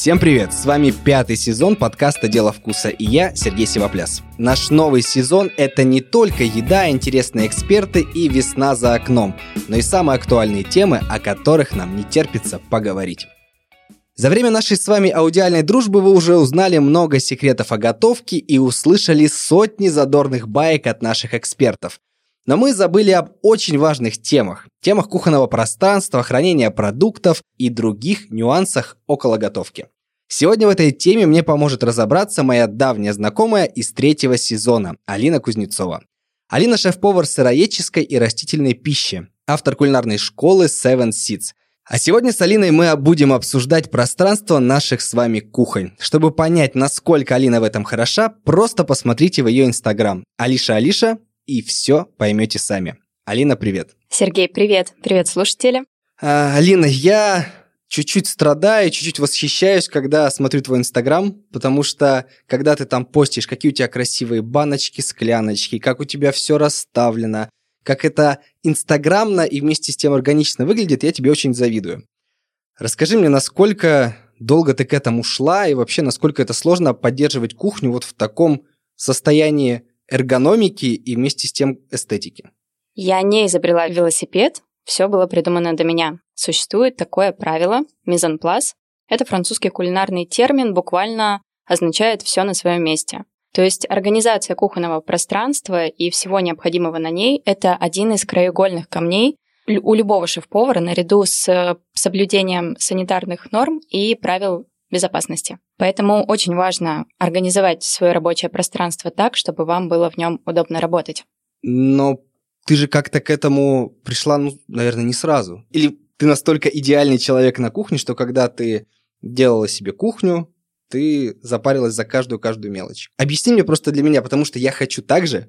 Всем привет! С вами пятый сезон подкаста «Дело вкуса» и я, Сергей Сивопляс. Наш новый сезон – это не только еда, интересные эксперты и весна за окном, но и самые актуальные темы, о которых нам не терпится поговорить. За время нашей с вами аудиальной дружбы вы уже узнали много секретов о готовке и услышали сотни задорных баек от наших экспертов. Но мы забыли об очень важных темах. Темах кухонного пространства, хранения продуктов и других нюансах около готовки. Сегодня в этой теме мне поможет разобраться моя давняя знакомая из третьего сезона, Алина Кузнецова. Алина – шеф-повар сыроедческой и растительной пищи, автор кулинарной школы Seven Seeds. А сегодня с Алиной мы будем обсуждать пространство наших с вами кухонь. Чтобы понять, насколько Алина в этом хороша, просто посмотрите в ее инстаграм. Алиша Алиша и все поймете сами. Алина, привет. Сергей, привет. Привет, слушатели. А, Алина, я чуть-чуть страдаю, чуть-чуть восхищаюсь, когда смотрю твой Инстаграм, потому что когда ты там постишь, какие у тебя красивые баночки, скляночки, как у тебя все расставлено, как это инстаграмно и вместе с тем органично выглядит, я тебе очень завидую. Расскажи мне, насколько долго ты к этому шла и вообще насколько это сложно поддерживать кухню вот в таком состоянии эргономики и вместе с тем эстетики? Я не изобрела велосипед, все было придумано до меня. Существует такое правило мизанплас. Это французский кулинарный термин, буквально означает все на своем месте. То есть организация кухонного пространства и всего необходимого на ней – это один из краеугольных камней у любого шеф-повара наряду с соблюдением санитарных норм и правил безопасности. Поэтому очень важно организовать свое рабочее пространство так, чтобы вам было в нем удобно работать. Но ты же как-то к этому пришла, ну, наверное, не сразу. Или ты настолько идеальный человек на кухне, что когда ты делала себе кухню, ты запарилась за каждую-каждую мелочь. Объясни мне просто для меня, потому что я хочу так же,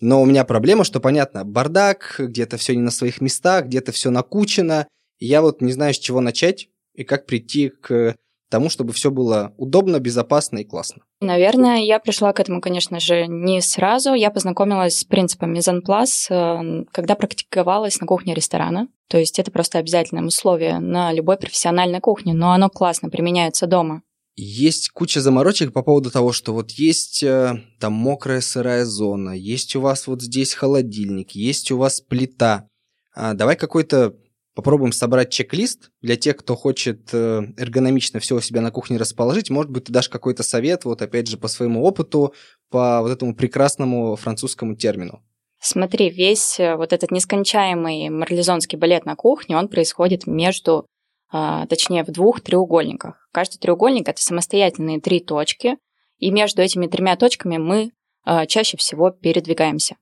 но у меня проблема, что, понятно, бардак, где-то все не на своих местах, где-то все накучено, и я вот не знаю, с чего начать и как прийти к тому, чтобы все было удобно, безопасно и классно? Наверное, я пришла к этому, конечно же, не сразу. Я познакомилась с принципом мизанплас, э, когда практиковалась на кухне ресторана. То есть это просто обязательное условие на любой профессиональной кухне, но оно классно применяется дома. Есть куча заморочек по поводу того, что вот есть э, там мокрая сырая зона, есть у вас вот здесь холодильник, есть у вас плита. А давай какой-то попробуем собрать чек-лист для тех, кто хочет э, эргономично все у себя на кухне расположить. Может быть, ты дашь какой-то совет, вот опять же, по своему опыту, по вот этому прекрасному французскому термину. Смотри, весь э, вот этот нескончаемый марлезонский балет на кухне, он происходит между, а, точнее, в двух треугольниках. Каждый треугольник — это самостоятельные три точки, и между этими тремя точками мы а, чаще всего передвигаемся.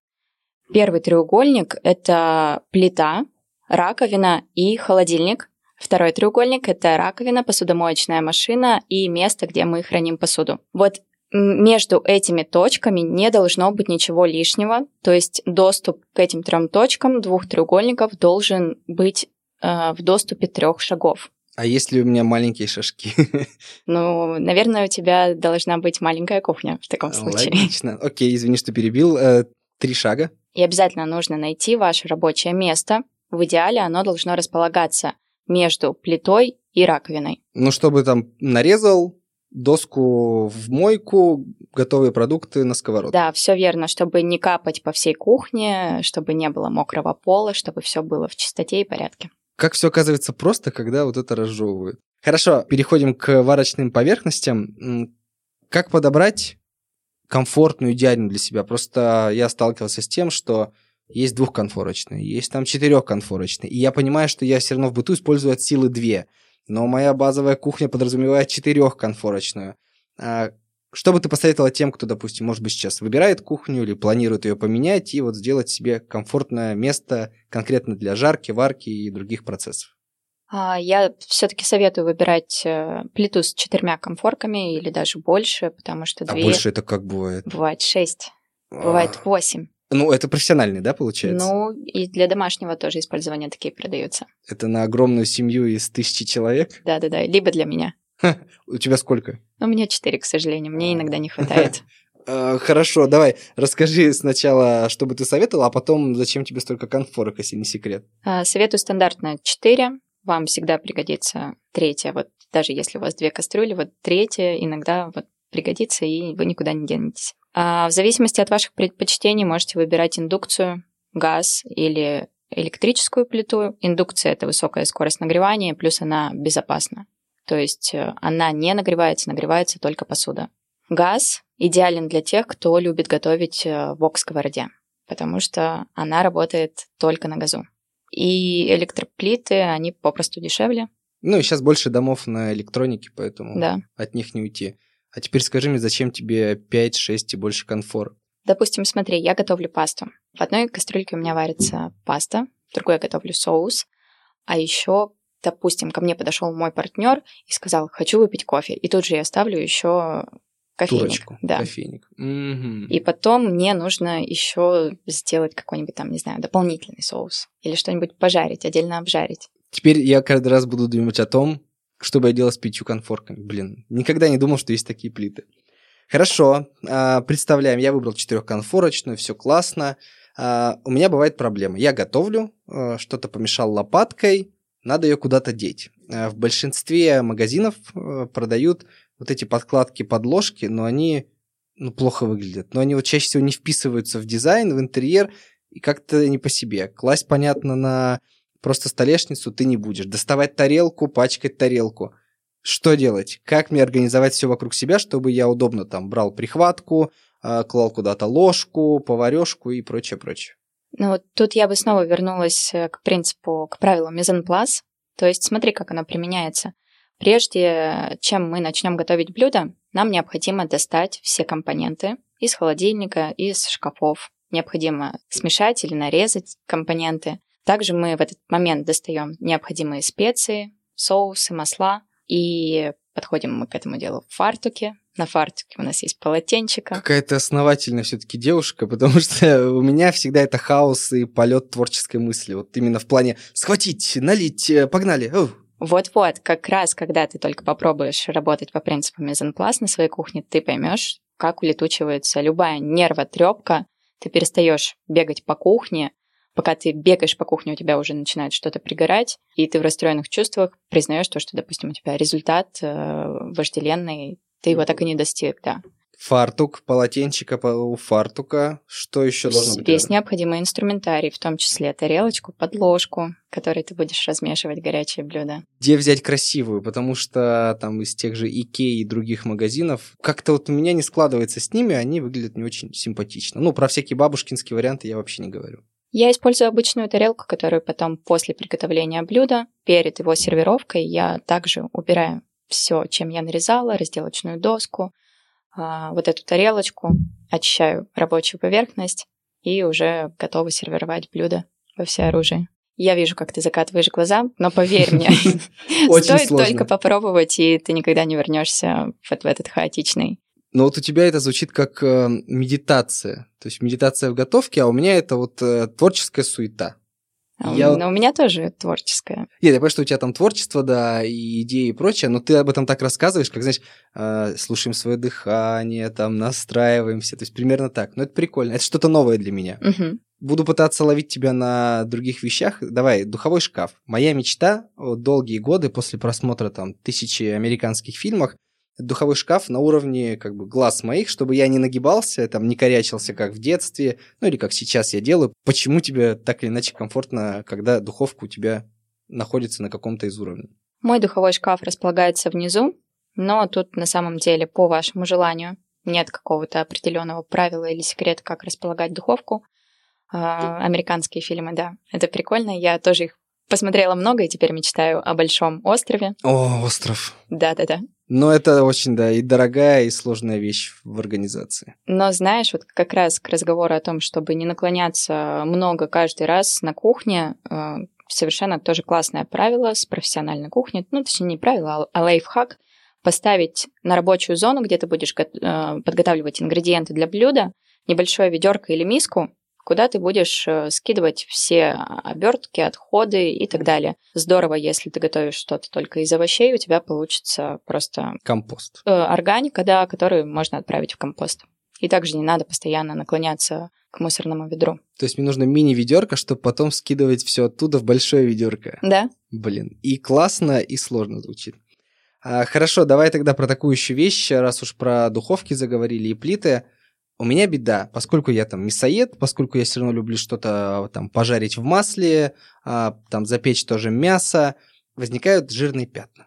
Первый треугольник — это плита, раковина и холодильник. Второй треугольник – это раковина, посудомоечная машина и место, где мы храним посуду. Вот между этими точками не должно быть ничего лишнего, то есть доступ к этим трем точкам двух треугольников должен быть э, в доступе трех шагов. А если у меня маленькие шажки? Ну, наверное, у тебя должна быть маленькая кухня в таком случае. Логично. Окей, извини, что перебил. Э, три шага. И обязательно нужно найти ваше рабочее место, в идеале оно должно располагаться между плитой и раковиной. Ну, чтобы там нарезал, доску в мойку, готовые продукты на сковородку. Да, все верно, чтобы не капать по всей кухне, чтобы не было мокрого пола, чтобы все было в чистоте и порядке. Как все оказывается просто, когда вот это разжевывают. Хорошо, переходим к варочным поверхностям. Как подобрать комфортную, идеальную для себя? Просто я сталкивался с тем, что есть двухконфорочные, есть там четырехконфорочные. И я понимаю, что я все равно в быту использую от силы две. Но моя базовая кухня подразумевает четырехконфорочную. А что бы ты посоветовала тем, кто, допустим, может быть, сейчас выбирает кухню или планирует ее поменять и вот сделать себе комфортное место конкретно для жарки, варки и других процессов? А, я все-таки советую выбирать э, плиту с четырьмя комфорками или даже больше, потому что две... А больше это как бывает? Бывает шесть, бывает восемь. Ну, это профессиональный, да, получается? Ну, и для домашнего тоже использования такие продаются. Это на огромную семью из тысячи человек? Да-да-да, либо для меня. у тебя сколько? У меня четыре, к сожалению, мне иногда не хватает. А, хорошо, давай, расскажи сначала, что бы ты советовала, а потом, зачем тебе столько конфорок, если не секрет? А, советую стандартно 4, вам всегда пригодится третья. Вот даже если у вас две кастрюли, вот третья иногда вот пригодится, и вы никуда не денетесь. А в зависимости от ваших предпочтений можете выбирать индукцию, газ или электрическую плиту. Индукция – это высокая скорость нагревания, плюс она безопасна. То есть э, она не нагревается, нагревается только посуда. Газ идеален для тех, кто любит готовить э, в вок-сковороде, потому что она работает только на газу. И электроплиты, они попросту дешевле. Ну и сейчас больше домов на электронике, поэтому да. от них не уйти. А теперь скажи мне, зачем тебе 5, 6 и больше конфор? Допустим, смотри, я готовлю пасту. В одной кастрюльке у меня варится паста, в другой я готовлю соус, а еще, допустим, ко мне подошел мой партнер и сказал, хочу выпить кофе, и тут же я ставлю еще кофейник. Турочку, да. кофейник. Угу. И потом мне нужно еще сделать какой-нибудь там, не знаю, дополнительный соус или что-нибудь пожарить, отдельно обжарить. Теперь я каждый раз буду думать о том, что бы я делал с пятью конфорками. Блин, никогда не думал, что есть такие плиты. Хорошо, а, представляем, я выбрал четырехконфорочную, все классно. А, у меня бывает проблема. Я готовлю, а, что-то помешал лопаткой, надо ее куда-то деть. В большинстве магазинов продают вот эти подкладки под ложки, но они ну, плохо выглядят. Но они вот чаще всего не вписываются в дизайн, в интерьер, и как-то не по себе. Класть, понятно, на просто столешницу ты не будешь. Доставать тарелку, пачкать тарелку. Что делать? Как мне организовать все вокруг себя, чтобы я удобно там брал прихватку, а, клал куда-то ложку, поварешку и прочее, прочее. Ну вот тут я бы снова вернулась э, к принципу, к правилу мезенплас. То есть смотри, как оно применяется. Прежде чем мы начнем готовить блюдо, нам необходимо достать все компоненты из холодильника, из шкафов. Необходимо смешать или нарезать компоненты. Также мы в этот момент достаем необходимые специи, соусы, масла – и подходим мы к этому делу в фартуке. На фартуке у нас есть полотенчика. Какая-то основательная все-таки девушка, потому что у меня всегда это хаос и полет творческой мысли. Вот именно в плане схватить, налить, э, погнали. Вот-вот, как раз когда ты только попробуешь работать по принципу мезенпласт на своей кухне, ты поймешь, как улетучивается любая нервотрепка, ты перестаешь бегать по кухне, пока ты бегаешь по кухне, у тебя уже начинает что-то пригорать, и ты в расстроенных чувствах признаешь то, что, допустим, у тебя результат э, вожделенный, ты его так и не достиг, да. Фартук, полотенчика у фартука. Что еще должно быть? Весь необходимый инструментарий, в том числе тарелочку, подложку, которой ты будешь размешивать горячее блюдо. Где взять красивую? Потому что там из тех же Икеи и других магазинов как-то вот у меня не складывается с ними, они выглядят не очень симпатично. Ну, про всякие бабушкинские варианты я вообще не говорю. Я использую обычную тарелку, которую потом после приготовления блюда, перед его сервировкой, я также убираю все, чем я нарезала, разделочную доску, а, вот эту тарелочку, очищаю рабочую поверхность и уже готова сервировать блюдо во всеоружии. Я вижу, как ты закатываешь глаза, но поверь мне, стоит только попробовать, и ты никогда не вернешься вот в этот хаотичный но вот у тебя это звучит как э, медитация. То есть медитация в готовке, а у меня это вот э, творческая суета. А я... Но у меня тоже творческая. Нет, я понимаю, что у тебя там творчество, да, и идеи и прочее, но ты об этом так рассказываешь, как, знаешь, э, слушаем свое дыхание, там, настраиваемся, то есть примерно так. Но это прикольно, это что-то новое для меня. Угу. Буду пытаться ловить тебя на других вещах. Давай, духовой шкаф. Моя мечта долгие годы после просмотра там тысячи американских фильмов духовой шкаф на уровне как бы глаз моих, чтобы я не нагибался, там не корячился, как в детстве, ну или как сейчас я делаю. Почему тебе так или иначе комфортно, когда духовка у тебя находится на каком-то из уровней? Мой духовой шкаф располагается внизу, но тут на самом деле по вашему желанию нет какого-то определенного правила или секрета, как располагать духовку. А, американские фильмы, да, это прикольно. Я тоже их посмотрела много и теперь мечтаю о большом острове. О, остров. Да-да-да. Но это очень, да, и дорогая, и сложная вещь в организации. Но знаешь, вот как раз к разговору о том, чтобы не наклоняться много каждый раз на кухне, э, совершенно тоже классное правило с профессиональной кухни, ну, точнее, не правило, а лайфхак, поставить на рабочую зону, где ты будешь э, подготавливать ингредиенты для блюда, небольшое ведерко или миску, куда ты будешь э, скидывать все обертки, отходы и так далее. Здорово, если ты готовишь что-то только из овощей, у тебя получится просто... Компост. Э, органика, да, которую можно отправить в компост. И также не надо постоянно наклоняться к мусорному ведру. То есть мне нужно мини-ведерко, чтобы потом скидывать все оттуда в большое ведерко. Да. Блин, и классно, и сложно звучит. А, хорошо, давай тогда про такую еще вещь, раз уж про духовки заговорили и плиты. У меня беда, поскольку я там мясоед, поскольку я все равно люблю что-то там пожарить в масле, а, там запечь тоже мясо, возникают жирные пятна.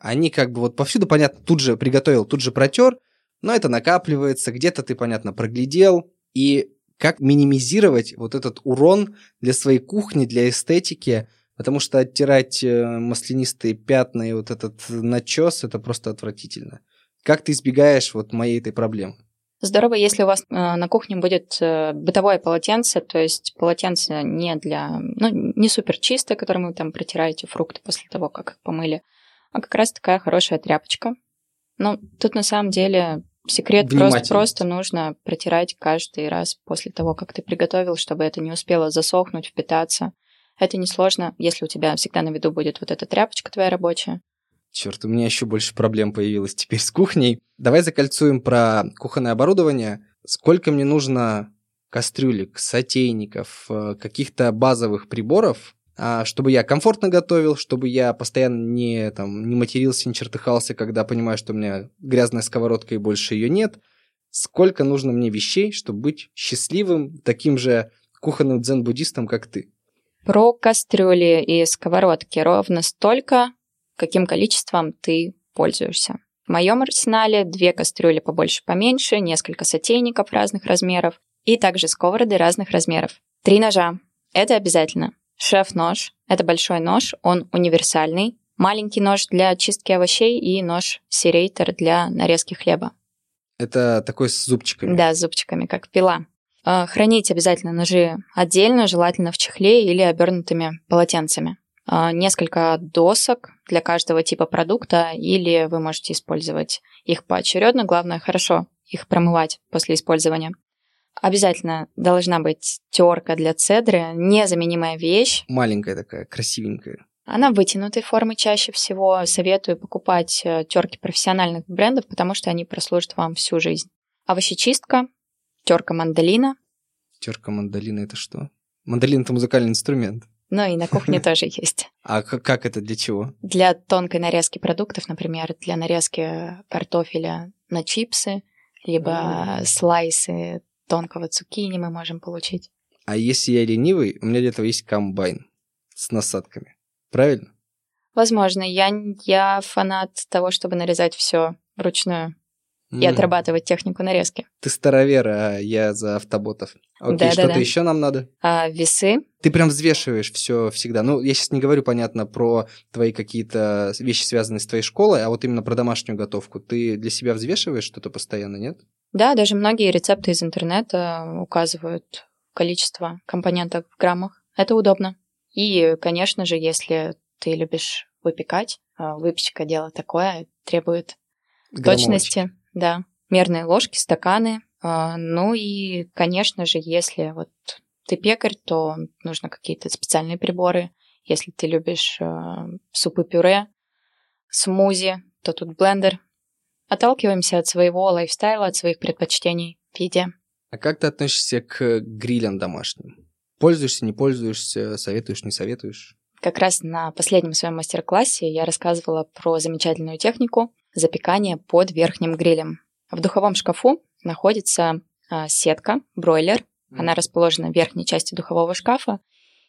Они как бы вот повсюду, понятно, тут же приготовил, тут же протер, но это накапливается, где-то ты, понятно, проглядел. И как минимизировать вот этот урон для своей кухни, для эстетики, потому что оттирать э, маслянистые пятна и вот этот начес, это просто отвратительно. Как ты избегаешь вот моей этой проблемы? Здорово, если у вас э, на кухне будет э, бытовое полотенце, то есть полотенце не для, ну, не супер чистое, которым вы там протираете фрукты после того, как их помыли, а как раз такая хорошая тряпочка. Ну, тут на самом деле секрет просто, просто нужно протирать каждый раз после того, как ты приготовил, чтобы это не успело засохнуть, впитаться. Это несложно, если у тебя всегда на виду будет вот эта тряпочка твоя рабочая. Черт, у меня еще больше проблем появилось теперь с кухней. Давай закольцуем про кухонное оборудование. Сколько мне нужно кастрюлек, сотейников, э, каких-то базовых приборов, а, чтобы я комфортно готовил, чтобы я постоянно не, там, не матерился, не чертыхался, когда понимаю, что у меня грязная сковородка и больше ее нет. Сколько нужно мне вещей, чтобы быть счастливым, таким же кухонным дзен-буддистом, как ты? Про кастрюли и сковородки ровно столько, каким количеством ты пользуешься. В моем арсенале две кастрюли побольше поменьше, несколько сотейников разных размеров и также сковороды разных размеров. Три ножа. Это обязательно. Шеф-нож. Это большой нож, он универсальный. Маленький нож для чистки овощей и нож серейтер для нарезки хлеба. Это такой с зубчиками? Да, с зубчиками, как пила. А, хранить обязательно ножи отдельно, желательно в чехле или обернутыми полотенцами. А, несколько досок для каждого типа продукта, или вы можете использовать их поочередно. Главное, хорошо их промывать после использования. Обязательно должна быть терка для цедры, незаменимая вещь. Маленькая такая, красивенькая. Она вытянутой формы чаще всего. Советую покупать э, терки профессиональных брендов, потому что они прослужат вам всю жизнь. Овощечистка, терка мандолина. Терка мандолина это что? Мандолин это музыкальный инструмент. Ну и на кухне тоже есть. А как это для чего? Для тонкой нарезки продуктов, например, для нарезки картофеля на чипсы, либо слайсы тонкого цукини мы можем получить. А если я ленивый, у меня для этого есть комбайн с насадками. Правильно? Возможно. Я, я фанат того, чтобы нарезать все вручную и отрабатывать технику нарезки. Ты старовер, а я за автоботов. Окей, да, что-то да. еще нам надо? А, весы. Ты прям взвешиваешь все всегда. Ну, я сейчас не говорю, понятно, про твои какие-то вещи, связанные с твоей школой, а вот именно про домашнюю готовку. Ты для себя взвешиваешь что-то постоянно, нет? Да, даже многие рецепты из интернета указывают количество компонентов в граммах. Это удобно. И, конечно же, если ты любишь выпекать, а, выпечка дело такое, требует Граммовочки. точности да. Мерные ложки, стаканы. А, ну и, конечно же, если вот ты пекарь, то нужно какие-то специальные приборы. Если ты любишь а, супы-пюре, смузи, то тут блендер. Отталкиваемся от своего лайфстайла, от своих предпочтений в еде. А как ты относишься к грилям домашним? Пользуешься, не пользуешься, советуешь, не советуешь? Как раз на последнем своем мастер-классе я рассказывала про замечательную технику запекания под верхним грилем. В духовом шкафу находится а, сетка, бройлер. Она расположена в верхней части духового шкафа.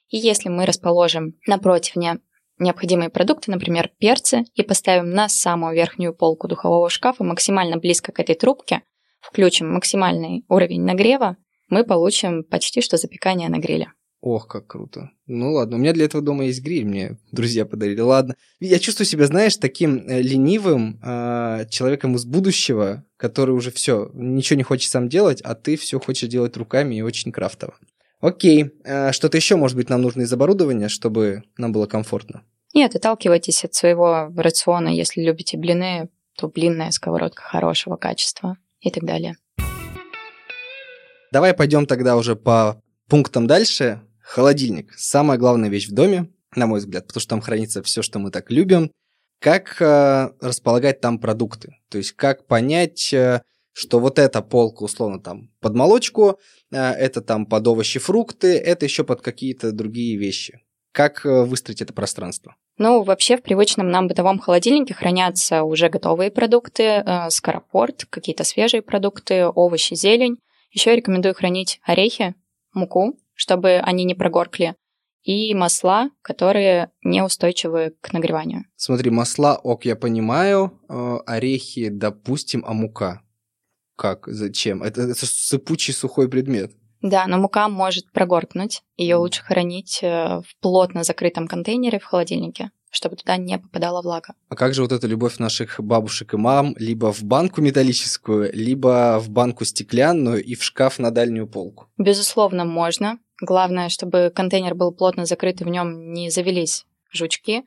И если мы расположим напротив не необходимые продукты, например, перцы, и поставим на самую верхнюю полку духового шкафа максимально близко к этой трубке, включим максимальный уровень нагрева, мы получим почти что запекание на гриле. Ох, как круто. Ну ладно, у меня для этого дома есть гриль, мне друзья подарили. Ладно. Я чувствую себя, знаешь, таким э, ленивым э, человеком из будущего, который уже все, ничего не хочет сам делать, а ты все хочешь делать руками и очень крафтово. Окей. Э, что-то еще, может быть, нам нужно из оборудования, чтобы нам было комфортно? Нет, отталкивайтесь от своего рациона. Если любите блины, то блинная сковородка хорошего качества и так далее. Давай пойдем тогда уже по пунктам дальше. Холодильник – самая главная вещь в доме, на мой взгляд, потому что там хранится все, что мы так любим. Как э, располагать там продукты? То есть как понять, э, что вот эта полка условно там под молочку, э, это там под овощи, фрукты, это еще под какие-то другие вещи. Как э, выстроить это пространство? Ну, вообще в привычном нам бытовом холодильнике хранятся уже готовые продукты, э, скоропорт, какие-то свежие продукты, овощи, зелень. Еще я рекомендую хранить орехи, муку, чтобы они не прогоркли, и масла, которые неустойчивы к нагреванию. Смотри, масла, ок, я понимаю, э, орехи, допустим, а мука? Как? Зачем? Это, это сыпучий сухой предмет. Да, но мука может прогоркнуть. Ее лучше хранить э, в плотно закрытом контейнере в холодильнике, чтобы туда не попадала влага. А как же вот эта любовь наших бабушек и мам либо в банку металлическую, либо в банку стеклянную и в шкаф на дальнюю полку? Безусловно, можно. Главное, чтобы контейнер был плотно закрыт и в нем не завелись жучки.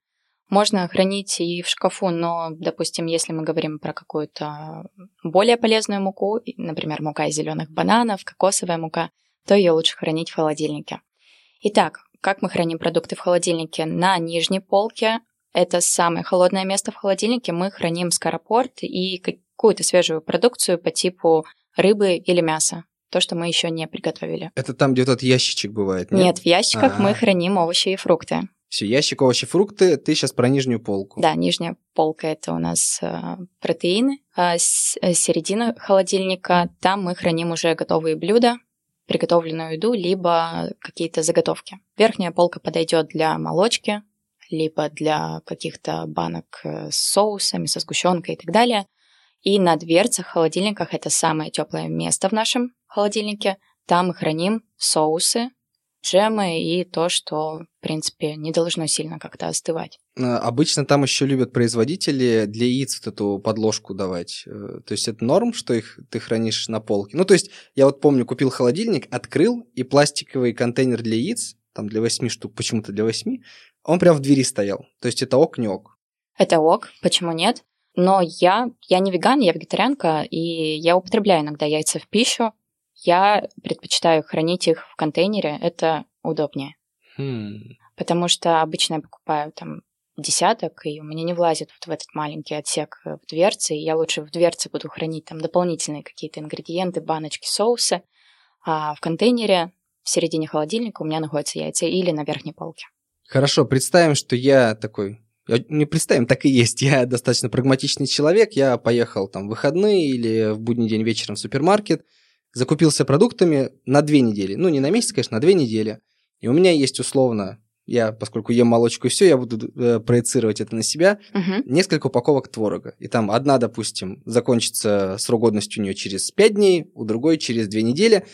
Можно хранить и в шкафу, но, допустим, если мы говорим про какую-то более полезную муку, например, мука из зеленых бананов, кокосовая мука, то ее лучше хранить в холодильнике. Итак, как мы храним продукты в холодильнике? На нижней полке, это самое холодное место в холодильнике, мы храним скоропорт и какую-то свежую продукцию по типу рыбы или мяса то, что мы еще не приготовили. Это там, где тот ящичек бывает, нет? Нет, в ящиках А-а-а. мы храним овощи и фрукты. Все, ящик овощи, фрукты. Ты сейчас про нижнюю полку. Да, нижняя полка это у нас э, протеины. А с, э, середина холодильника там мы храним уже готовые блюда, приготовленную еду, либо какие-то заготовки. Верхняя полка подойдет для молочки, либо для каких-то банок э, с соусами, со сгущенкой и так далее. И на дверцах холодильниках это самое теплое место в нашем холодильнике. Там мы храним соусы, джемы и то, что, в принципе, не должно сильно как-то остывать. А, обычно там еще любят производители для яиц вот эту подложку давать. Э, то есть это норм, что их ты хранишь на полке. Ну, то есть я вот помню, купил холодильник, открыл, и пластиковый контейнер для яиц, там для 8 штук, почему-то для 8, он прям в двери стоял. То есть это ок, не ок. Это ок, почему нет? Но я, я не веган, я вегетарианка, и я употребляю иногда яйца в пищу, я предпочитаю хранить их в контейнере, это удобнее. Хм. Потому что обычно я покупаю там десяток, и у меня не влазит вот в этот маленький отсек в дверце, и я лучше в дверце буду хранить там дополнительные какие-то ингредиенты, баночки, соусы, а в контейнере в середине холодильника у меня находятся яйца или на верхней полке. Хорошо, представим, что я такой не представим, так и есть. Я достаточно прагматичный человек. Я поехал там в выходные или в будний день вечером в супермаркет, закупился продуктами на две недели. Ну, не на месяц, конечно, на две недели. И у меня есть условно, я, поскольку ем молочку и все, я буду э, проецировать это на себя, угу. несколько упаковок творога. И там одна, допустим, закончится срок годности у нее через пять дней, у другой через две недели.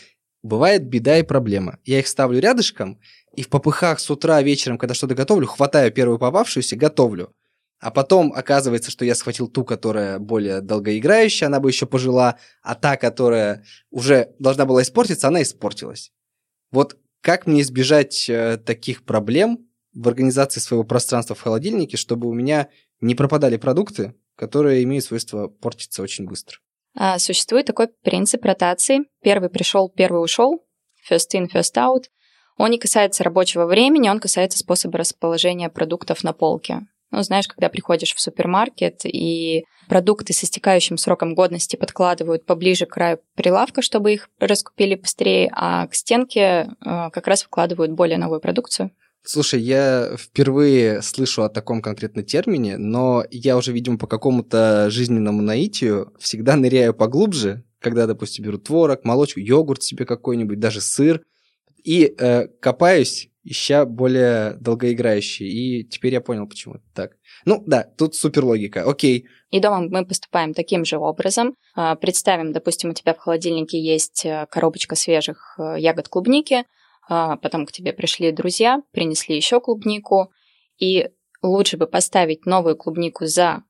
Бывает беда и проблема. Я их ставлю рядышком, и в попыхах с утра, вечером, когда что-то готовлю, хватаю первую попавшуюся, готовлю. А потом оказывается, что я схватил ту, которая более долгоиграющая, она бы еще пожила, а та, которая уже должна была испортиться, она испортилась. Вот как мне избежать э, таких проблем в организации своего пространства в холодильнике, чтобы у меня не пропадали продукты, которые имеют свойство портиться очень быстро? А, существует такой принцип ротации. Первый пришел, первый ушел. First in, first out. Он не касается рабочего времени, он касается способа расположения продуктов на полке. Ну, знаешь, когда приходишь в супермаркет и продукты с истекающим сроком годности подкладывают поближе к краю прилавка, чтобы их раскупили быстрее, а к стенке э, как раз вкладывают более новую продукцию. Слушай, я впервые слышу о таком конкретном термине, но я уже, видимо, по какому-то жизненному наитию всегда ныряю поглубже, когда, допустим, беру творог, молочку, йогурт себе какой-нибудь, даже сыр, и э, копаюсь ища более долгоиграющие. И теперь я понял, почему это так. Ну да, тут супер логика. Окей. И дома мы поступаем таким же образом. А, представим, допустим, у тебя в холодильнике есть э, коробочка свежих э, ягод клубники, а, потом к тебе пришли друзья, принесли еще клубнику, и лучше бы поставить новую клубнику за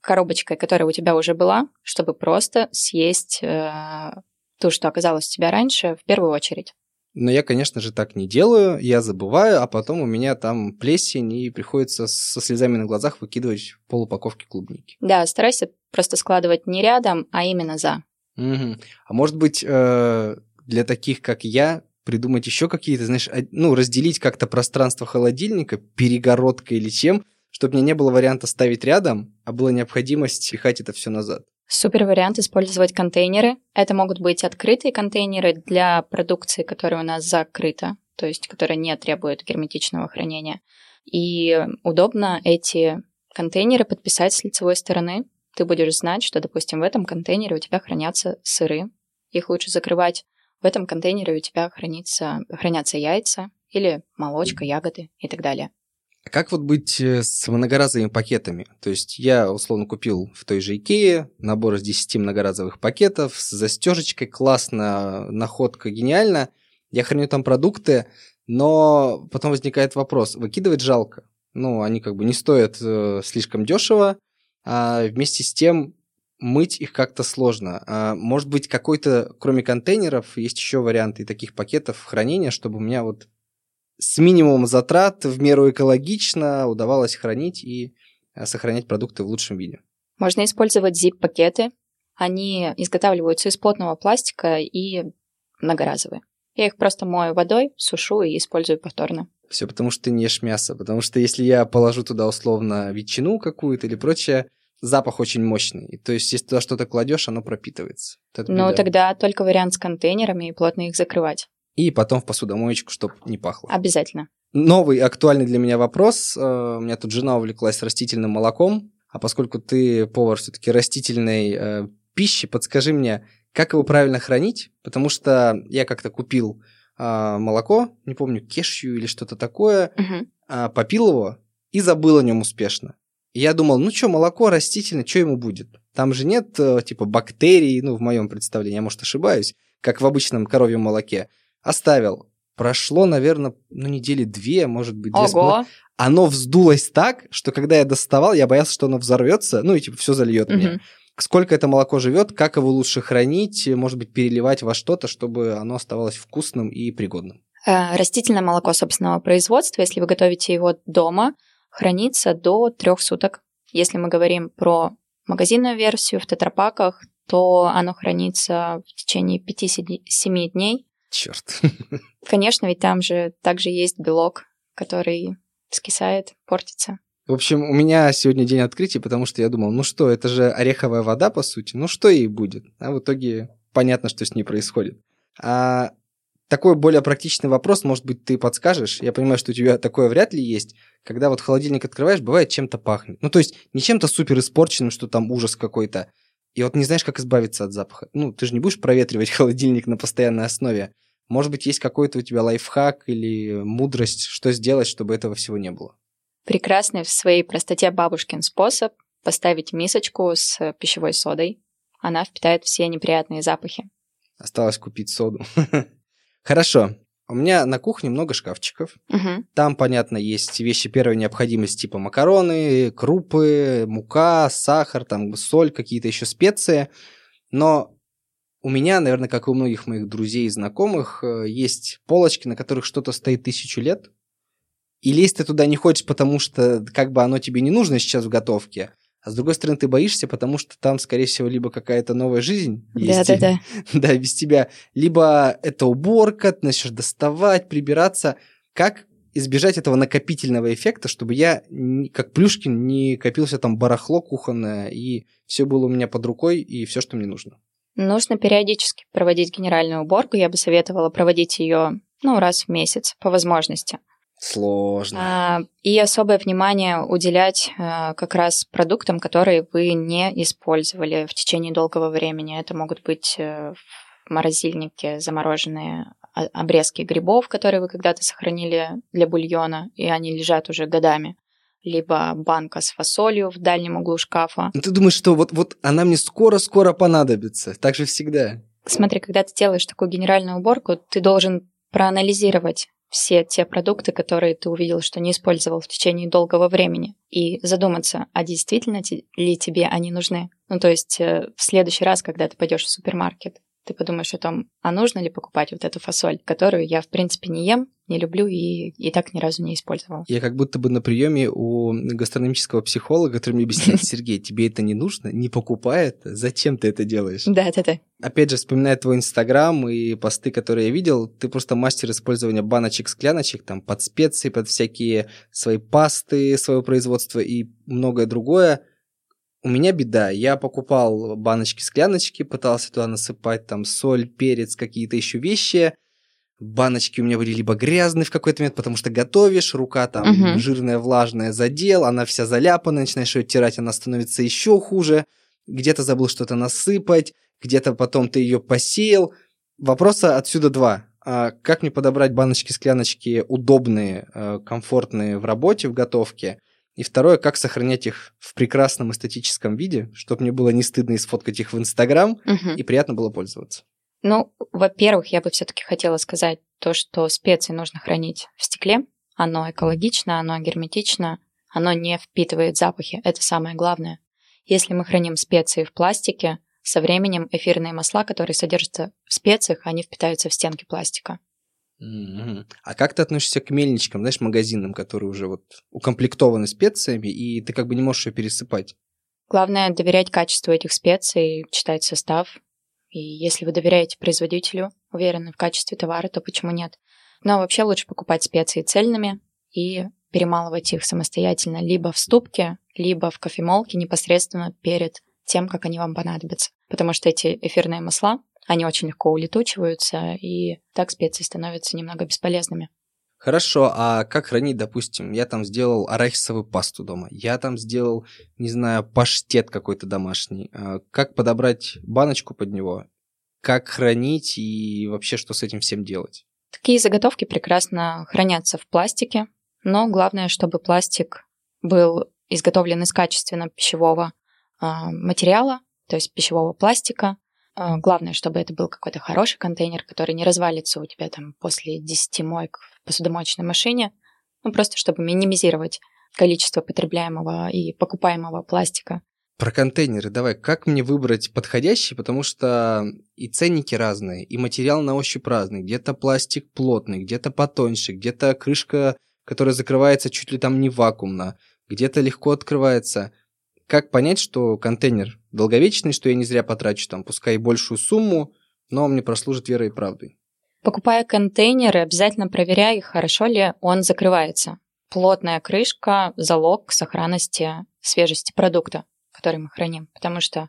коробочкой, которая у тебя уже была, чтобы просто съесть э, то, что оказалось у тебя раньше, в первую очередь. Но я, конечно же, так не делаю. Я забываю, а потом у меня там плесень, и приходится со слезами на глазах выкидывать полупаковки клубники. Да, старайся просто складывать не рядом, а именно за. Угу. А может быть, э, для таких, как я, придумать еще какие-то, знаешь, ну, разделить как-то пространство холодильника перегородкой или чем, чтобы мне не было варианта ставить рядом, а была необходимость пихать это все назад. Супер вариант использовать контейнеры. Это могут быть открытые контейнеры для продукции, которая у нас закрыта. то есть которая не требует герметичного хранения. И удобно эти контейнеры подписать с лицевой стороны. Ты будешь знать, что, допустим, в этом контейнере у тебя хранятся сыры. Их лучше закрывать. В этом контейнере у тебя хранится, хранятся яйца или молочка, ягоды и так далее. А как вот быть э, с многоразовыми пакетами? То есть я, условно, купил в той же Икее набор из 10 многоразовых пакетов с застежечкой, классно, находка гениально. Я храню там продукты, но потом возникает вопрос, выкидывать жалко. Ну, они как бы не стоят э, слишком дешево, а вместе с тем мыть их как-то сложно. А может быть, какой-то, кроме контейнеров, есть еще варианты таких пакетов хранения, чтобы у меня вот с минимумом затрат в меру экологично удавалось хранить и э, сохранять продукты в лучшем виде. Можно использовать zip-пакеты. Они изготавливаются из плотного пластика и многоразовые. Я их просто мою водой, сушу и использую повторно. Все потому, что ты не ешь мясо. Потому что если я положу туда условно ветчину какую-то или прочее, запах очень мощный. То есть, если туда что-то кладешь, оно пропитывается. Вот ну, тогда только вариант с контейнерами и плотно их закрывать и потом в посудомоечку, чтобы не пахло. Обязательно. Новый актуальный для меня вопрос. Э, у меня тут жена увлеклась растительным молоком, а поскольку ты повар все-таки растительной э, пищи, подскажи мне, как его правильно хранить, потому что я как-то купил э, молоко, не помню, кешью или что-то такое, угу. попил его и забыл о нем успешно. И я думал, ну что, молоко растительное, что ему будет? Там же нет типа бактерий, ну в моем представлении, я может ошибаюсь, как в обычном коровьем молоке. Оставил. Прошло, наверное, ну, недели две, может быть, две Ого. Оно вздулось так, что когда я доставал, я боялся, что оно взорвется, ну и типа все зальет угу. мне. Сколько это молоко живет, как его лучше хранить, может быть, переливать во что-то, чтобы оно оставалось вкусным и пригодным. Э, растительное молоко собственного производства, если вы готовите его дома, хранится до трех суток. Если мы говорим про магазинную версию в тетрапаках, то оно хранится в течение 5-7 дней. Черт. Конечно, ведь там же также есть белок, который скисает, портится. В общем, у меня сегодня день открытия, потому что я думал, ну что, это же ореховая вода, по сути, ну что ей будет? А в итоге понятно, что с ней происходит. А такой более практичный вопрос, может быть, ты подскажешь? Я понимаю, что у тебя такое вряд ли есть. Когда вот холодильник открываешь, бывает чем-то пахнет. Ну, то есть не чем-то супер испорченным, что там ужас какой-то, и вот не знаешь, как избавиться от запаха. Ну, ты же не будешь проветривать холодильник на постоянной основе. Может быть, есть какой-то у тебя лайфхак или мудрость, что сделать, чтобы этого всего не было? Прекрасный в своей простоте бабушкин способ поставить мисочку с пищевой содой. Она впитает все неприятные запахи. Осталось купить соду. Хорошо. У меня на кухне много шкафчиков. Угу. Там, понятно, есть вещи первой необходимости, типа макароны, крупы, мука, сахар, там соль, какие-то еще специи. Но у меня, наверное, как и у многих моих друзей и знакомых, э, есть полочки, на которых что-то стоит тысячу лет. И лезть ты туда не хочешь, потому что как бы оно тебе не нужно сейчас в готовке. А с другой стороны, ты боишься, потому что там, скорее всего, либо какая-то новая жизнь есть. Да-да-да. Да, без тебя. Либо это уборка, ты начнешь доставать, прибираться. Как избежать этого накопительного эффекта, чтобы я, как Плюшкин, не копился там барахло кухонное, и все было у меня под рукой, и все, что мне нужно? Нужно периодически проводить генеральную уборку. Я бы советовала проводить ее ну, раз в месяц по возможности. Сложно. А, и особое внимание уделять а, как раз продуктам, которые вы не использовали в течение долгого времени. Это могут быть э, в морозильнике замороженные обрезки грибов, которые вы когда-то сохранили для бульона, и они лежат уже годами либо банка с фасолью в дальнем углу шкафа. Ну, ты думаешь, что вот, вот она мне скоро-скоро понадобится? Так же всегда. Смотри, когда ты делаешь такую генеральную уборку, ты должен проанализировать все те продукты, которые ты увидел, что не использовал в течение долгого времени, и задуматься, а действительно ли тебе они нужны. Ну, то есть э, в следующий раз, когда ты пойдешь в супермаркет, ты подумаешь о том, а нужно ли покупать вот эту фасоль, которую я, в принципе, не ем, не люблю и, и так ни разу не использовал. Я как будто бы на приеме у гастрономического психолога, который мне объясняет, Сергей, тебе это не нужно, не покупай это, зачем ты это делаешь? Да, да, да. Опять же, вспоминая твой Инстаграм и посты, которые я видел, ты просто мастер использования баночек, скляночек, там, под специи, под всякие свои пасты своего производства и многое другое у меня беда. Я покупал баночки-скляночки, пытался туда насыпать там соль, перец, какие-то еще вещи. баночки у меня были либо грязные в какой-то момент, потому что готовишь, рука там Мгм. жирная, влажная задел, она вся заляпана, начинаешь ее оттирать, она становится еще хуже. Где-то забыл что-то насыпать, где-то потом ты ее посеял. Вопроса отсюда два. А как мне подобрать баночки-скляночки удобные, э, комфортные в работе, в готовке? И второе, как сохранять их в прекрасном эстетическом виде, чтобы мне было не стыдно и сфоткать их в Инстаграм, Мгм. и приятно было пользоваться. Ну, во-первых, я бы все-таки хотела сказать то, что специи нужно хранить в стекле. Оно экологично, оно герметично, оно не впитывает запахи. Это самое главное. Если мы храним специи в пластике, со временем эфирные масла, которые содержатся в специях, они впитаются в стенки пластика. Мгм. А как ты относишься к мельничкам, знаешь, магазинным, которые уже вот укомплектованы специями, и ты как бы не можешь ее пересыпать? Главное доверять качеству этих специй, читать состав. И если вы доверяете производителю, уверены в качестве товара, то почему нет? Но вообще лучше покупать специи цельными и перемалывать их самостоятельно либо в ступке, либо в кофемолке непосредственно перед тем, как они вам понадобятся. Потому что эти эфирные масла, они очень легко улетучиваются, и так специи становятся немного бесполезными. Хорошо, а как хранить, допустим, я там сделал арахисовую пасту дома, я там сделал, не знаю, паштет какой-то домашний. А Как подобрать баночку под него? Как хранить и вообще что с этим всем делать? Такие заготовки прекрасно хранятся в пластике, но главное, чтобы пластик был изготовлен из качественного пищевого а, материала, то есть пищевого пластика. А, главное, чтобы это был какой-то хороший контейнер, который не развалится у тебя там после 10 моек в посудомоечной машине, ну просто чтобы минимизировать количество потребляемого и покупаемого пластика. Про контейнеры давай, как мне выбрать подходящий, потому что и ценники разные, и материал на ощупь разный. Где-то пластик плотный, где-то потоньше, где-то крышка, которая закрывается чуть ли там не вакуумно, где-то легко открывается. Как понять, что контейнер долговечный, что я не зря потрачу там, пускай и большую сумму, но он мне прослужит верой и правдой? Покупая контейнеры, обязательно проверяй, хорошо ли он закрывается. Плотная крышка – залог сохранности свежести продукта, который мы храним. Потому что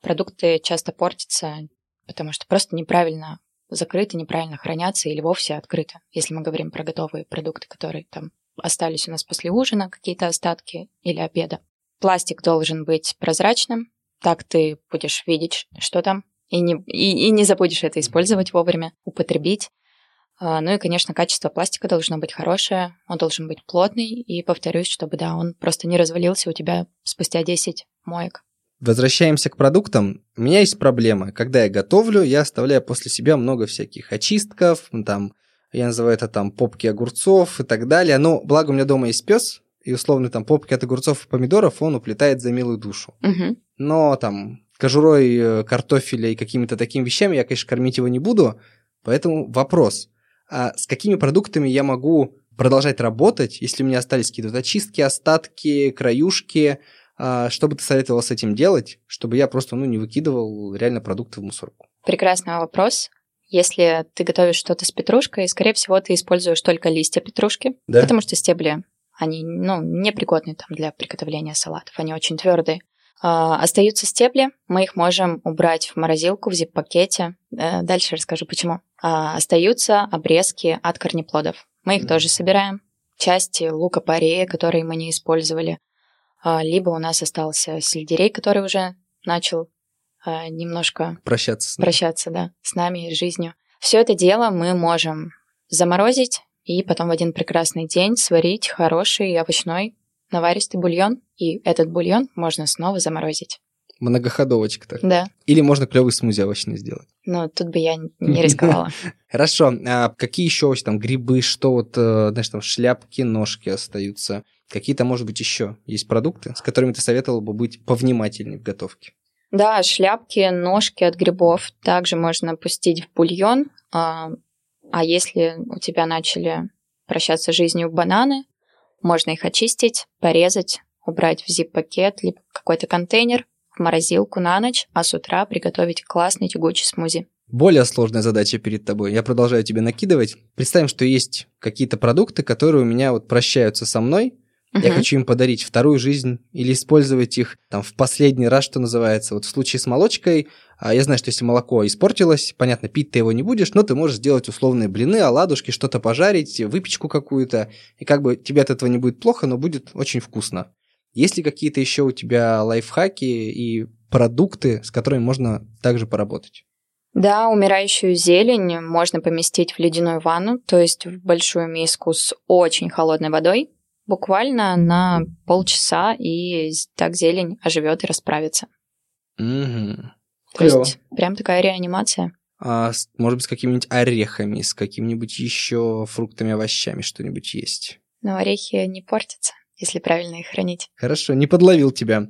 продукты часто портятся, потому что просто неправильно закрыты, неправильно хранятся или вовсе открыты. Если мы говорим про готовые продукты, которые там остались у нас после ужина, какие-то остатки или обеда. Пластик должен быть прозрачным, так ты будешь видеть, что там, и не, и, и не забудешь это использовать вовремя, употребить. А, Ну и, конечно, качество пластика должно быть хорошее, он должен быть плотный, и повторюсь, чтобы, да, он просто не развалился у тебя спустя 10 моек. Возвращаемся к продуктам. У меня есть проблема. Когда я готовлю, я оставляю после себя много всяких очистков, ну, там, я называю это там попки огурцов и так далее. Но благо у меня дома есть пес, и условно там попки от огурцов и помидоров он уплетает за милую душу. Мгм. Но там кожурой э, картофеля и какими-то такими вещами я, конечно, кормить его не буду. Поэтому вопрос, а с какими продуктами я могу продолжать работать, если у меня остались какие-то очистки, остатки, краюшки, а, что бы ты советовал с этим делать, чтобы я просто ну, не выкидывал реально продукты в мусорку? Прекрасный вопрос. Если ты готовишь что-то с петрушкой, скорее всего, ты используешь только листья петрушки, Да? потому что стебли, они, ну, непригодны там для приготовления салатов, они очень твердые. А, остаются стебли, мы их можем убрать в морозилку в зип-пакете. Э, Дальше расскажу почему. А, остаются обрезки от корнеплодов. Мы их тоже собираем. Части лука-порея, которые мы не использовали. А, Либо у нас остался сельдерей, который уже начал немножко Прощаться с ним. прощаться, да, с нами и с жизнью. Все это дело мы можем заморозить и потом в один прекрасный день сварить хороший овощной наваристый бульон, и этот бульон можно снова заморозить. Многоходовочка так. Да, Или можно клевый смузи овощный сделать. но тут бы я не рисковала. Хорошо, а какие еще овощи, там грибы, что вот, э, знаешь, там шляпки, ножки остаются? Какие-то, может быть, еще есть продукты, с которыми ты советовал бы быть повнимательнее в готовке? Да, шляпки, ножки от грибов также можно пустить в бульон. А, а если у тебя начали прощаться жизнью бананы, можно их очистить, порезать, убрать в зип-пакет, либо какой-то контейнер, в морозилку на ночь, а с утра приготовить классный тягучий смузи. Более сложная задача перед тобой. Я продолжаю тебе накидывать. Представим, что есть какие-то продукты, которые у меня вот прощаются со мной, Uh-huh. Я хочу им подарить вторую жизнь или использовать их там в последний раз, что называется. Вот в случае с молочкой, а, я знаю, что если молоко испортилось, понятно, пить ты его не будешь, но ты можешь сделать условные блины, оладушки, что-то пожарить, выпечку какую-то, и как бы тебе от этого не будет плохо, но будет очень вкусно. Есть ли какие-то еще у тебя лайфхаки и продукты, с которыми можно также поработать? Да, умирающую зелень можно поместить в ледяную ванну, то есть в большую миску с очень холодной водой, буквально на полчаса, и так зелень оживет и расправится. Угу. То Клево. есть прям такая реанимация. А, может быть, с какими-нибудь орехами, с какими-нибудь еще фруктами, овощами что-нибудь есть? Но орехи не портятся, если правильно их хранить. Хорошо, не подловил тебя.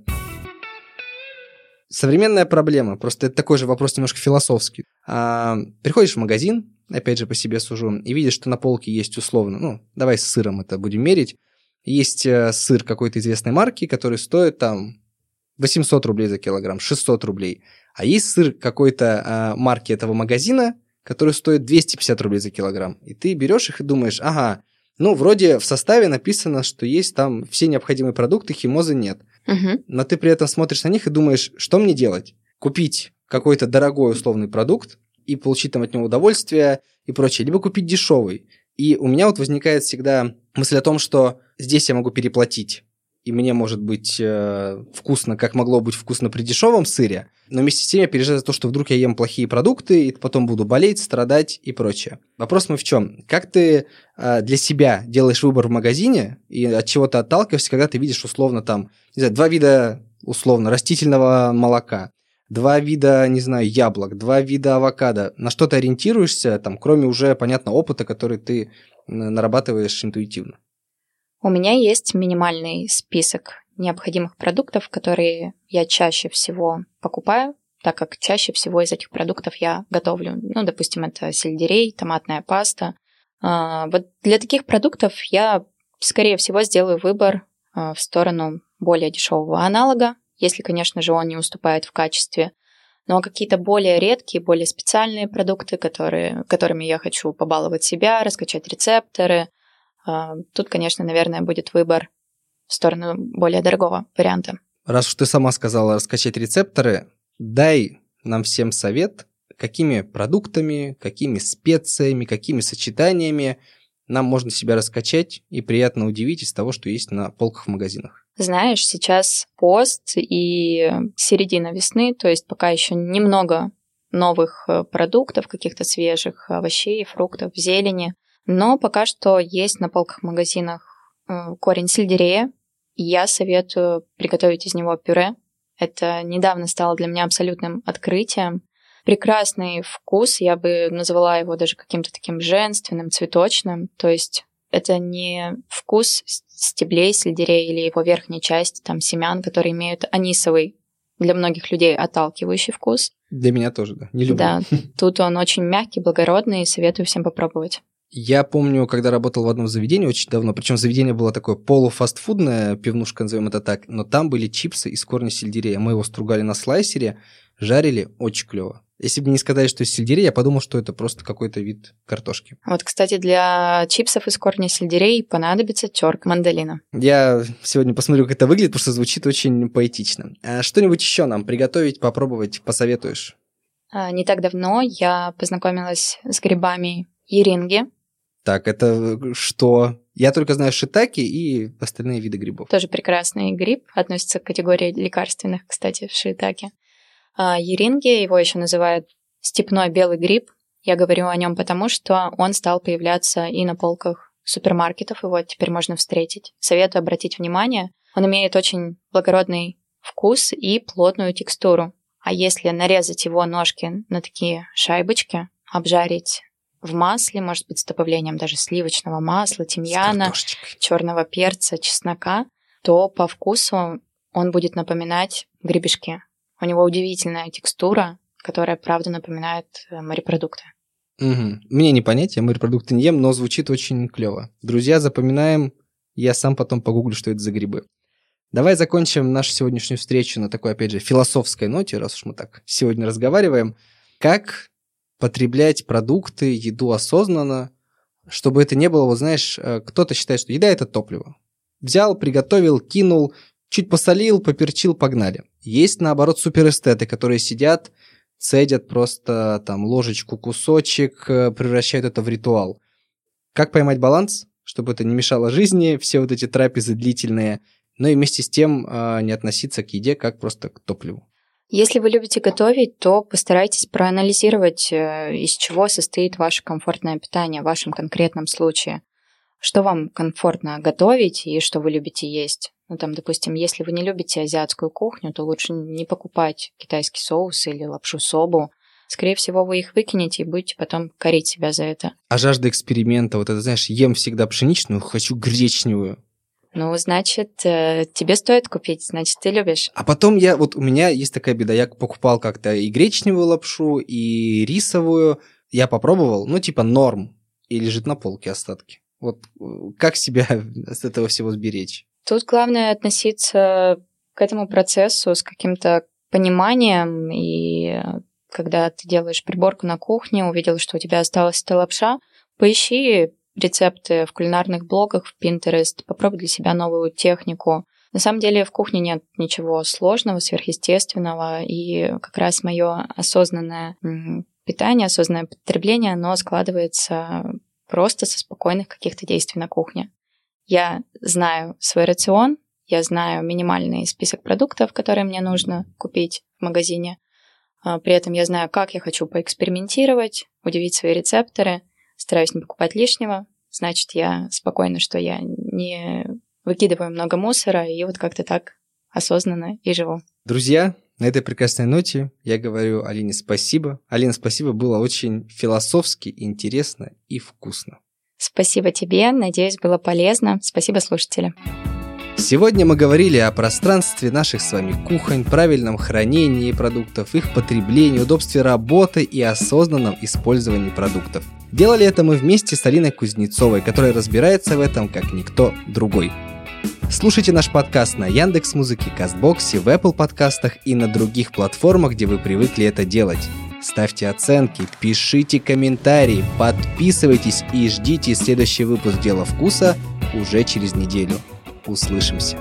Современная проблема, просто это такой же вопрос немножко философский. А, приходишь в магазин, опять же по себе сужу, и видишь, что на полке есть условно, ну, давай с сыром это будем мерить, есть э, сыр какой-то известной марки, который стоит там 800 рублей за килограмм, 600 рублей. А есть сыр какой-то а, марки этого магазина, который стоит 250 рублей за килограмм. И ты берешь их и думаешь, ага, ну, вроде в составе написано, что есть там все необходимые продукты, химозы нет. Угу. Но ты при этом смотришь на них и думаешь, что мне делать? Купить какой-то дорогой условный продукт и получить там от него удовольствие и прочее, либо купить дешевый. И у меня вот возникает всегда мысль о том, что здесь я могу переплатить и мне может быть э, вкусно, как могло быть вкусно при дешевом сыре, но вместе с тем я переживаю за то, что вдруг я ем плохие продукты, и потом буду болеть, страдать и прочее. Вопрос мой в чем? Как ты э, для себя делаешь выбор в магазине и от чего ты отталкиваешься, когда ты видишь условно там, не знаю, два вида условно растительного молока, два вида, не знаю, яблок, два вида авокадо. На что ты ориентируешься, там, кроме уже, понятно, опыта, который ты нарабатываешь интуитивно? У меня есть минимальный список необходимых продуктов, которые я чаще всего покупаю, так как чаще всего из этих продуктов я готовлю. Ну, допустим, это сельдерей, томатная паста. А, вот для таких продуктов я, скорее всего, сделаю выбор а, в сторону более дешевого аналога, если, конечно же, он не уступает в качестве. Но какие-то более редкие, более специальные продукты, которые, которыми я хочу побаловать себя, раскачать рецепторы, а, тут, конечно, наверное, будет выбор в сторону более дорогого варианта. Раз уж ты сама сказала раскачать рецепторы, дай нам всем совет, какими продуктами, какими специями, какими сочетаниями нам можно себя раскачать и приятно удивить из того, что есть на полках в магазинах. Знаешь, сейчас пост и середина весны, то есть пока еще немного новых э, продуктов, каких-то свежих овощей, фруктов, зелени – но пока что есть на полках магазинах э, корень сельдерея. Я советую приготовить из него пюре. Это недавно стало для меня абсолютным открытием. Прекрасный вкус, я бы назвала его даже каким-то таким женственным, цветочным. То есть это не вкус стеблей сельдерея или его верхняя часть, там семян, которые имеют анисовый для многих людей отталкивающий вкус. Для меня тоже, да. Не люблю. Да, тут он очень мягкий, благородный, и советую всем попробовать. Я помню, когда работал в одном заведении очень давно, причем заведение было такое полуфастфудное, пивнушка, назовем это так, но там были чипсы из корня сельдерея. Мы его стругали на слайсере, жарили, очень клево. Если бы не сказали, что из сельдерея, я подумал, что это просто какой-то вид картошки. Вот, кстати, для чипсов из корня сельдерей понадобится терка мандолина. Я сегодня посмотрю, как это выглядит, потому что звучит очень поэтично. А что-нибудь еще нам приготовить, попробовать, посоветуешь? А, не так давно я познакомилась с грибами еринги. Так, это что? Я только знаю шитаки и остальные виды грибов. Тоже прекрасный гриб, относится к категории лекарственных, кстати. А, еринги, его еще называют степной белый гриб. Я говорю о нем потому, что он стал появляться и на полках супермаркетов, его теперь можно встретить. Советую обратить внимание. Он имеет очень благородный вкус и плотную текстуру. А если нарезать его ножки на такие шайбочки, обжарить в масле, может быть, с добавлением даже сливочного масла, тимьяна, черного перца, чеснока, то по вкусу он будет напоминать гребешки. У него удивительная текстура, которая, правда, напоминает э, морепродукты. Угу. Мне не понять, я морепродукты не ем, но звучит очень клево. Друзья, запоминаем, я сам потом погуглю, что это за грибы. Давай закончим нашу сегодняшнюю встречу на такой, опять же, философской ноте, раз уж мы так сегодня разговариваем. Как потреблять продукты, еду осознанно, чтобы это не было, вот знаешь, э, кто-то считает, что еда – это топливо. Взял, приготовил, кинул, чуть посолил, поперчил, погнали. Есть, наоборот, суперэстеты, которые сидят, цедят просто там ложечку, кусочек, э, превращают это в ритуал. Как поймать баланс, чтобы это не мешало жизни, все вот эти трапезы длительные, но и вместе с тем э, не относиться к еде как просто к топливу. Если вы любите готовить, то постарайтесь проанализировать, э, из чего состоит ваше комфортное питание в вашем конкретном случае. Что вам комфортно готовить и что вы любите есть. Ну, там, допустим, если вы не любите азиатскую кухню, то лучше не покупать китайский соус или лапшу собу. Скорее всего, вы их выкинете и будете потом корить себя за это. А жажда эксперимента, вот это, знаешь, ем всегда пшеничную, хочу гречневую. Ну, значит, э, тебе стоит купить, значит, ты любишь. А потом я, вот у меня есть такая беда, я покупал как-то и гречневую лапшу, и рисовую. Я попробовал, ну, типа норм, и лежит на полке остатки. Вот э, как себя с этого всего сберечь? Тут главное относиться к этому процессу с каким-то пониманием, и когда ты делаешь приборку на кухне, увидел, что у тебя осталась эта лапша, поищи рецепты в кулинарных блогах, в Pinterest, попробуй для себя новую технику. На самом деле в кухне нет ничего сложного, сверхъестественного, и как раз мое осознанное питание, осознанное потребление, оно складывается просто со спокойных каких-то действий на кухне. Я знаю свой рацион, я знаю минимальный список продуктов, которые мне нужно купить в магазине. А, при этом я знаю, как я хочу поэкспериментировать, удивить свои рецепторы, стараюсь не покупать лишнего. Значит, я спокойна, что я не выкидываю много мусора, и вот как-то так осознанно и живу. Друзья, на этой прекрасной ноте я говорю Алине спасибо. Алина, спасибо, было очень философски, интересно и вкусно. Спасибо тебе, надеюсь, было полезно. Спасибо, слушатели. Сегодня мы говорили о пространстве наших с вами кухонь, правильном хранении продуктов, их потреблении, удобстве работы и осознанном использовании продуктов. Делали это мы вместе с Алиной Кузнецовой, которая разбирается в этом как никто другой. Слушайте наш подкаст на Яндекс Музыке, Кастбоксе, в Apple подкастах и на других платформах, где вы привыкли это делать ставьте оценки, пишите комментарии, подписывайтесь и ждите следующий выпуск «Дела вкуса» уже через неделю. Услышимся!